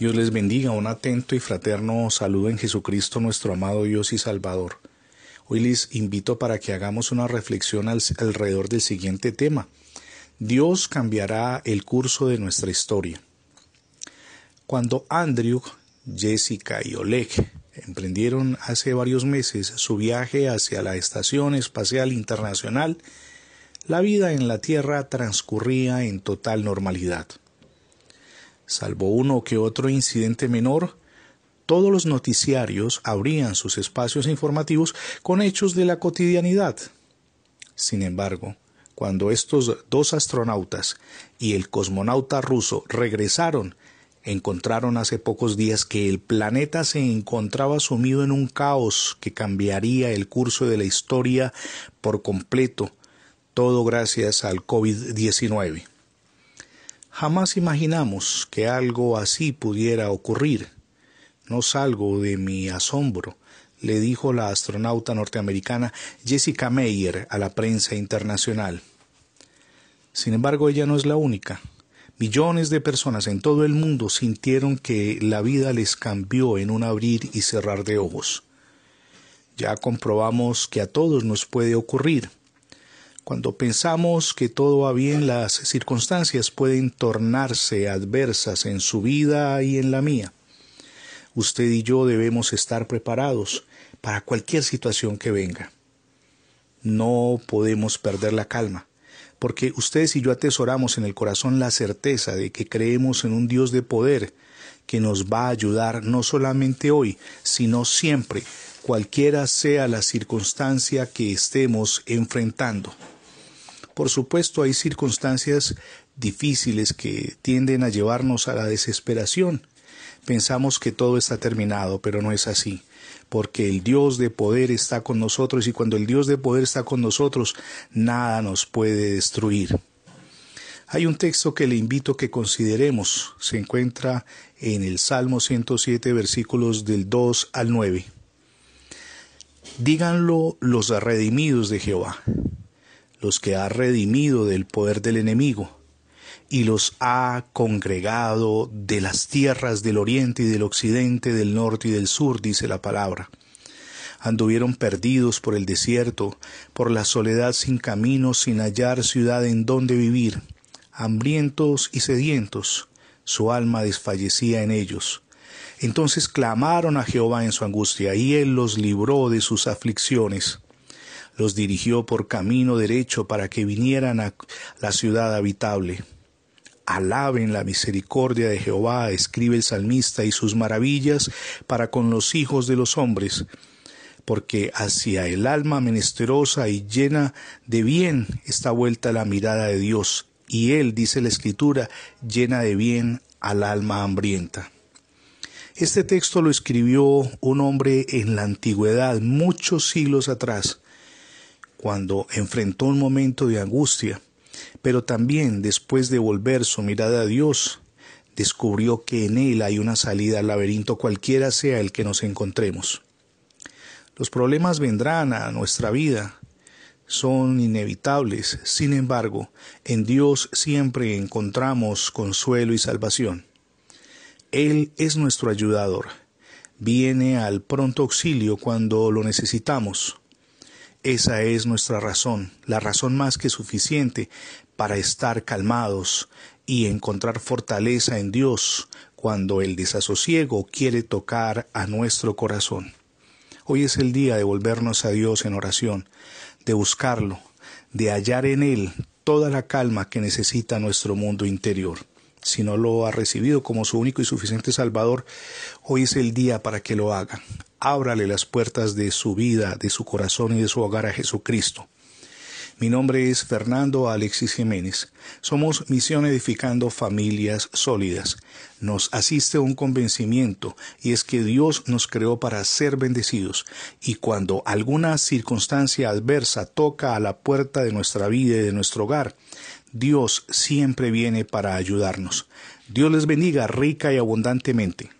Dios les bendiga, un atento y fraterno saludo en Jesucristo nuestro amado Dios y Salvador. Hoy les invito para que hagamos una reflexión alrededor del siguiente tema. Dios cambiará el curso de nuestra historia. Cuando Andrew, Jessica y Oleg emprendieron hace varios meses su viaje hacia la Estación Espacial Internacional, la vida en la Tierra transcurría en total normalidad. Salvo uno que otro incidente menor, todos los noticiarios abrían sus espacios informativos con hechos de la cotidianidad. Sin embargo, cuando estos dos astronautas y el cosmonauta ruso regresaron, encontraron hace pocos días que el planeta se encontraba sumido en un caos que cambiaría el curso de la historia por completo, todo gracias al COVID-19. Jamás imaginamos que algo así pudiera ocurrir. No salgo de mi asombro, le dijo la astronauta norteamericana Jessica Meyer a la prensa internacional. Sin embargo, ella no es la única. Millones de personas en todo el mundo sintieron que la vida les cambió en un abrir y cerrar de ojos. Ya comprobamos que a todos nos puede ocurrir. Cuando pensamos que todo va bien, las circunstancias pueden tornarse adversas en su vida y en la mía. Usted y yo debemos estar preparados para cualquier situación que venga. No podemos perder la calma, porque ustedes y yo atesoramos en el corazón la certeza de que creemos en un Dios de poder que nos va a ayudar no solamente hoy, sino siempre, cualquiera sea la circunstancia que estemos enfrentando. Por supuesto, hay circunstancias difíciles que tienden a llevarnos a la desesperación. Pensamos que todo está terminado, pero no es así, porque el Dios de poder está con nosotros y cuando el Dios de poder está con nosotros, nada nos puede destruir. Hay un texto que le invito a que consideremos. Se encuentra en el Salmo 107, versículos del 2 al 9. Díganlo los redimidos de Jehová los que ha redimido del poder del enemigo, y los ha congregado de las tierras del oriente y del occidente, del norte y del sur, dice la palabra. Anduvieron perdidos por el desierto, por la soledad sin camino, sin hallar ciudad en donde vivir, hambrientos y sedientos, su alma desfallecía en ellos. Entonces clamaron a Jehová en su angustia, y él los libró de sus aflicciones los dirigió por camino derecho para que vinieran a la ciudad habitable. Alaben la misericordia de Jehová, escribe el salmista, y sus maravillas para con los hijos de los hombres, porque hacia el alma menesterosa y llena de bien está vuelta la mirada de Dios, y él, dice la Escritura, llena de bien al alma hambrienta. Este texto lo escribió un hombre en la antigüedad, muchos siglos atrás, cuando enfrentó un momento de angustia, pero también después de volver su mirada a Dios, descubrió que en Él hay una salida al laberinto cualquiera sea el que nos encontremos. Los problemas vendrán a nuestra vida, son inevitables, sin embargo, en Dios siempre encontramos consuelo y salvación. Él es nuestro ayudador, viene al pronto auxilio cuando lo necesitamos. Esa es nuestra razón, la razón más que suficiente para estar calmados y encontrar fortaleza en Dios cuando el desasosiego quiere tocar a nuestro corazón. Hoy es el día de volvernos a Dios en oración, de buscarlo, de hallar en Él toda la calma que necesita nuestro mundo interior. Si no lo ha recibido como su único y suficiente Salvador, hoy es el día para que lo haga ábrale las puertas de su vida, de su corazón y de su hogar a Jesucristo. Mi nombre es Fernando Alexis Jiménez. Somos Misión Edificando Familias Sólidas. Nos asiste un convencimiento y es que Dios nos creó para ser bendecidos y cuando alguna circunstancia adversa toca a la puerta de nuestra vida y de nuestro hogar, Dios siempre viene para ayudarnos. Dios les bendiga rica y abundantemente.